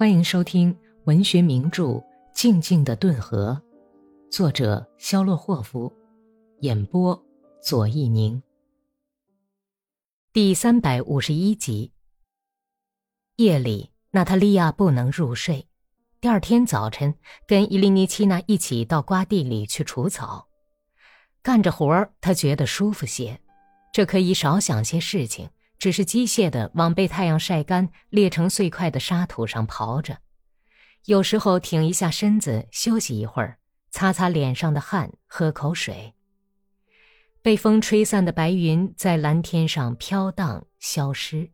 欢迎收听文学名著《静静的顿河》，作者肖洛霍夫，演播左一宁。第三百五十一集。夜里，娜塔莉亚不能入睡。第二天早晨，跟伊利尼奇娜一起到瓜地里去除草，干着活儿，她觉得舒服些，这可以少想些事情。只是机械的往被太阳晒干、裂成碎块的沙土上刨着，有时候挺一下身子休息一会儿，擦擦脸上的汗，喝口水。被风吹散的白云在蓝天上飘荡消失，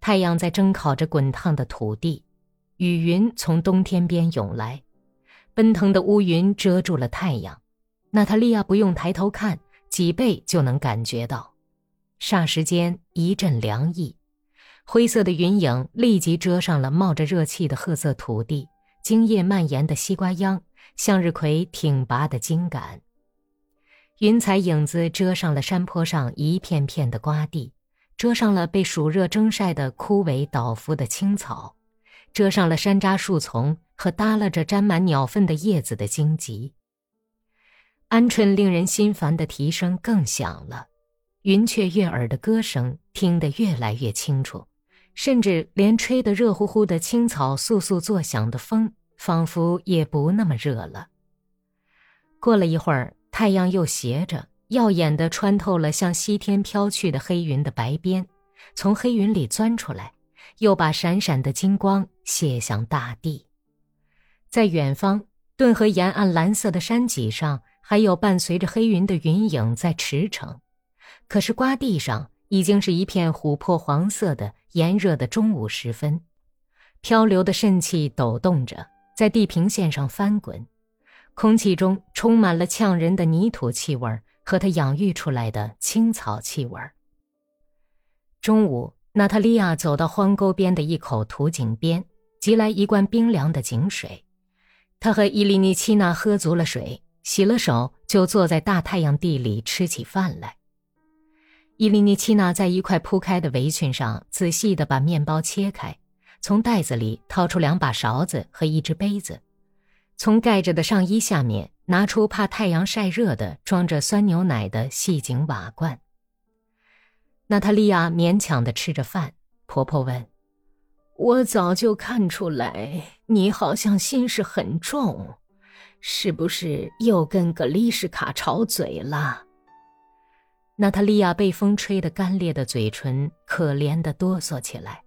太阳在蒸烤着滚烫的土地，雨云从东天边涌来，奔腾的乌云遮住了太阳。娜塔莉亚不用抬头看，脊背就能感觉到。霎时间，一阵凉意，灰色的云影立即遮上了冒着热气的褐色土地，茎叶蔓延的西瓜秧，向日葵挺拔的茎杆。云彩影子遮上了山坡上一片片的瓜地，遮上了被暑热蒸晒的枯萎倒伏的青草，遮上了山楂树丛和耷拉着沾满鸟粪的叶子的荆棘。鹌鹑令人心烦的啼声更响了。云雀悦耳的歌声听得越来越清楚，甚至连吹得热乎乎的青草簌簌作响的风，仿佛也不那么热了。过了一会儿，太阳又斜着，耀眼的穿透了向西天飘去的黑云的白边，从黑云里钻出来，又把闪闪的金光泻向大地。在远方，顿河沿岸蓝色的山脊上，还有伴随着黑云的云影在驰骋。可是瓜地上已经是一片琥珀黄色的炎热的中午时分，漂流的肾气抖动着，在地平线上翻滚，空气中充满了呛人的泥土气味和它养育出来的青草气味。中午，娜塔莉亚走到荒沟边的一口土井边，汲来一罐冰凉的井水。她和伊利尼奇娜喝足了水，洗了手，就坐在大太阳地里吃起饭来。伊利尼奇娜在一块铺开的围裙上仔细地把面包切开，从袋子里掏出两把勺子和一只杯子，从盖着的上衣下面拿出怕太阳晒热的装着酸牛奶的细颈瓦罐。娜塔莉亚勉强地吃着饭，婆婆问：“我早就看出来，你好像心事很重，是不是又跟格丽什卡吵嘴了？”娜塔莉亚被风吹得干裂的嘴唇，可怜的哆嗦起来。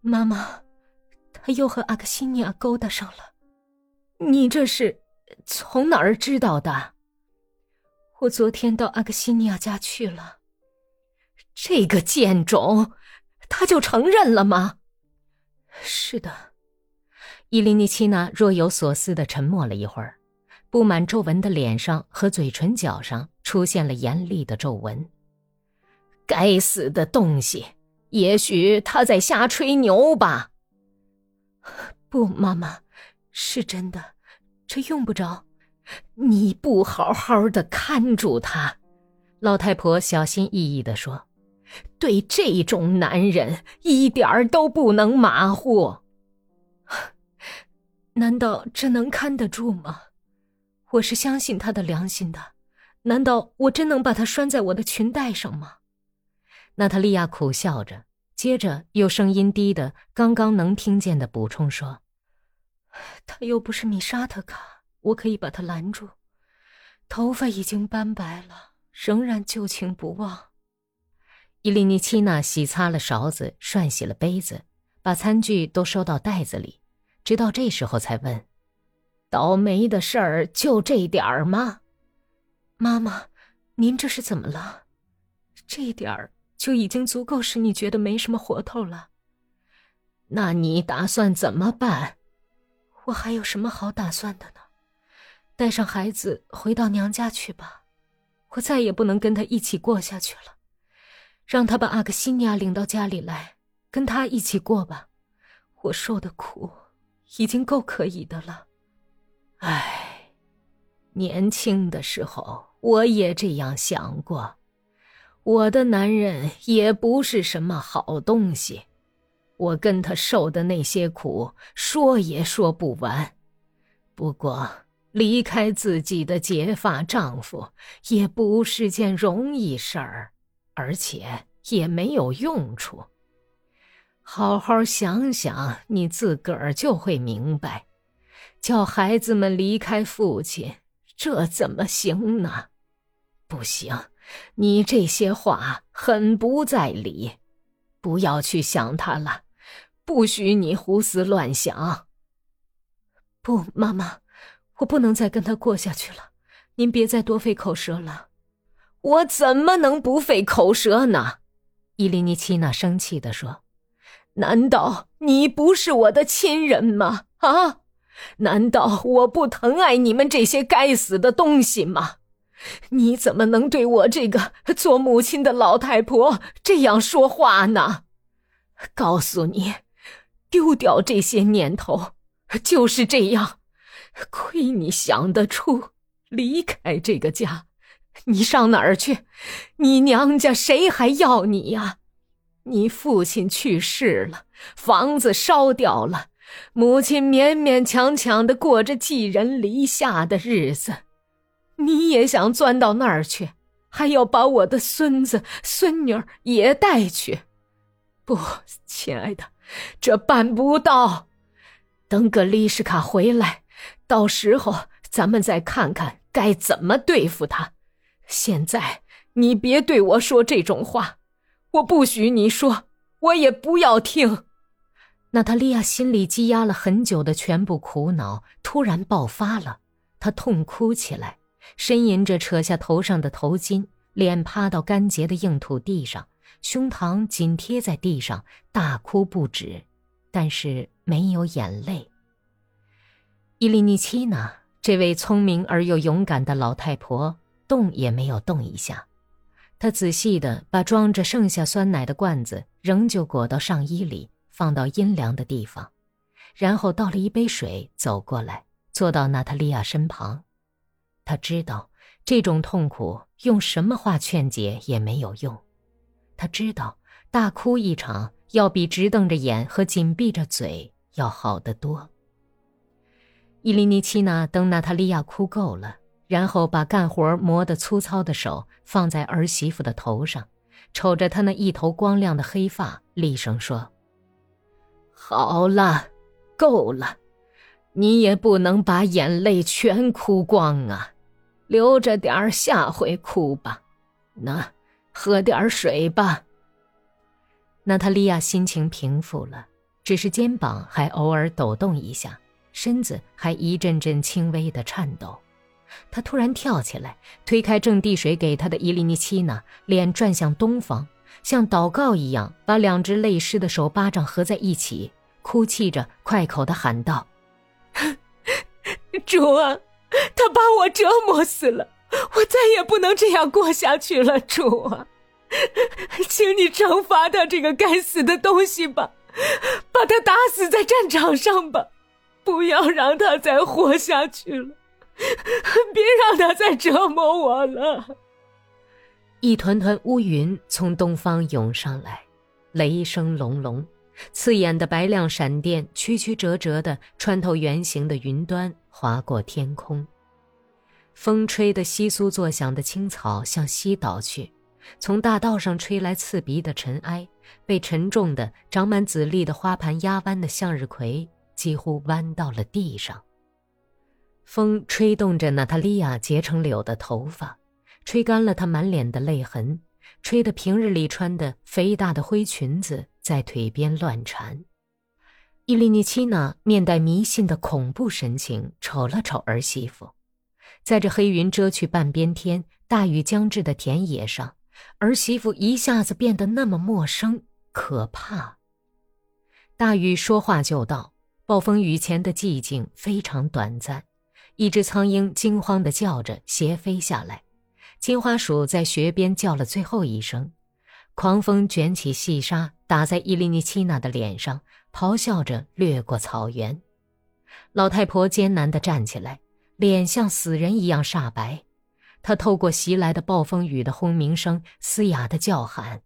妈妈，他又和阿克西尼亚勾搭上了。你这是从哪儿知道的？我昨天到阿克西尼亚家去了。这个贱种，他就承认了吗？是的。伊琳妮奇娜若有所思的沉默了一会儿。布满皱纹的脸上和嘴唇角上出现了严厉的皱纹。该死的东西！也许他在瞎吹牛吧。不，妈妈，是真的，这用不着。你不好好的看住他，老太婆小心翼翼地说：“对这种男人一点儿都不能马虎。难道这能看得住吗？”我是相信他的良心的，难道我真能把他拴在我的裙带上吗？娜塔莉亚苦笑着，接着又声音低的刚刚能听见的补充说：“他又不是米沙特卡，我可以把他拦住。头发已经斑白了，仍然旧情不忘。”伊利尼奇娜洗擦了勺子，涮洗了杯子，把餐具都收到袋子里，直到这时候才问。倒霉的事儿就这点儿吗？妈妈，您这是怎么了？这点儿就已经足够使你觉得没什么活头了。那你打算怎么办？我还有什么好打算的呢？带上孩子回到娘家去吧。我再也不能跟他一起过下去了。让他把阿克西尼亚领到家里来，跟他一起过吧。我受的苦已经够可以的了。唉，年轻的时候我也这样想过，我的男人也不是什么好东西，我跟他受的那些苦，说也说不完。不过，离开自己的结发丈夫也不是件容易事儿，而且也没有用处。好好想想，你自个儿就会明白。叫孩子们离开父亲，这怎么行呢？不行，你这些话很不在理。不要去想他了。不许你胡思乱想！不，妈妈，我不能再跟他过下去了。您别再多费口舌了。我怎么能不费口舌呢？伊琳妮奇娜生气地说：“难道你不是我的亲人吗？啊？难道我不疼爱你们这些该死的东西吗？你怎么能对我这个做母亲的老太婆这样说话呢？告诉你。”丢掉这些念头，就是这样。亏你想得出离开这个家，你上哪儿去？你娘家谁还要你呀？你父亲去世了，房子烧掉了，母亲勉勉强强的过着寄人篱下的日子，你也想钻到那儿去？还要把我的孙子孙女也带去？不，亲爱的。这办不到，等格丽什卡回来，到时候咱们再看看该怎么对付他。现在你别对我说这种话，我不许你说，我也不要听。娜塔莉亚心里积压了很久的全部苦恼突然爆发了，她痛哭起来，呻吟着扯下头上的头巾，脸趴到干结的硬土地上。胸膛紧贴在地上，大哭不止，但是没有眼泪。伊利尼奇娜这位聪明而又勇敢的老太婆动也没有动一下，她仔细地把装着剩下酸奶的罐子仍旧裹到上衣里，放到阴凉的地方，然后倒了一杯水，走过来，坐到娜塔莉亚身旁。她知道这种痛苦用什么话劝解也没有用。他知道，大哭一场要比直瞪着眼和紧闭着嘴要好得多。伊琳妮奇娜等娜塔莉亚哭够了，然后把干活磨得粗糙的手放在儿媳妇的头上，瞅着她那一头光亮的黑发，厉声说：“好了，够了，你也不能把眼泪全哭光啊，留着点儿，下回哭吧。那。”喝点水吧。娜塔莉亚心情平复了，只是肩膀还偶尔抖动一下，身子还一阵阵轻微的颤抖。她突然跳起来，推开正递水给她的伊利尼奇娜，脸转向东方，像祷告一样，把两只泪湿的手巴掌合在一起，哭泣着，快口的喊道：“ 主啊，他把我折磨死了。”我再也不能这样过下去了，主啊，请你惩罚他这个该死的东西吧，把他打死在战场上吧，不要让他再活下去了，别让他再折磨我了。一团团乌云从东方涌上来，雷声隆隆，刺眼的白亮闪电曲曲折折地穿透圆形的云端，划过天空。风吹得窸窣作响的青草向西倒去，从大道上吹来刺鼻的尘埃，被沉重的长满籽粒的花盘压弯的向日葵几乎弯到了地上。风吹动着娜塔莉亚结成柳的头发，吹干了她满脸的泪痕，吹得平日里穿的肥大的灰裙子在腿边乱缠。伊利尼奇娜面带迷信的恐怖神情，瞅了瞅儿媳妇。在这黑云遮去半边天、大雨将至的田野上，儿媳妇一下子变得那么陌生、可怕。大雨说话就到，暴风雨前的寂静非常短暂。一只苍鹰惊慌地叫着，斜飞下来。金花鼠在穴边叫了最后一声。狂风卷起细沙，打在伊利尼奇娜的脸上，咆哮着掠过草原。老太婆艰难地站起来。脸像死人一样煞白，他透过袭来的暴风雨的轰鸣声，嘶哑的叫喊：“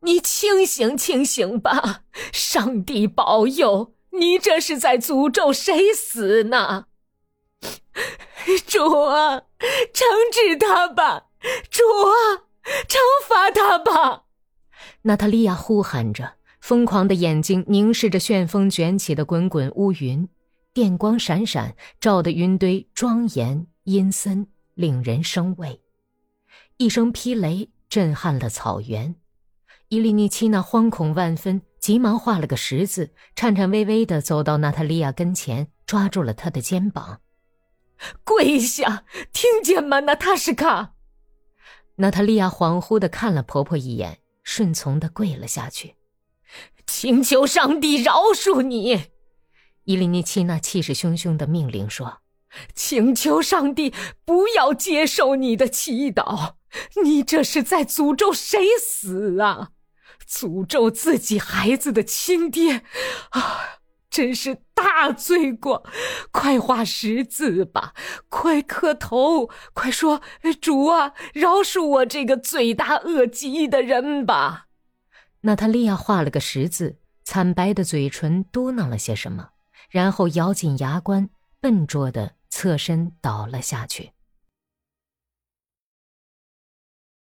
你清醒清醒吧！上帝保佑！你这是在诅咒谁死呢？主啊，惩治他吧！主啊，惩罚他吧！娜塔莉亚呼喊着，疯狂的眼睛凝视着旋风卷起的滚滚乌云，电光闪闪，照得云堆庄严阴森，令人生畏。一声霹雷震撼了草原，伊利尼奇娜惶恐万分，急忙画了个十字，颤颤巍巍地走到娜塔莉亚跟前，抓住了她的肩膀。跪下，听见吗，娜塔什卡？娜塔莉亚恍惚地看了婆婆一眼，顺从地跪了下去，请求上帝饶恕你。伊利尼奇娜气势汹汹地命令说：“请求上帝不要接受你的祈祷，你这是在诅咒谁死啊？诅咒自己孩子的亲爹啊！”真是大罪过！快画十字吧，快磕头，快说主啊，饶恕我这个罪大恶极的人吧！娜塔莉亚画了个十字，惨白的嘴唇嘟囔了些什么，然后咬紧牙关，笨拙的侧身倒了下去。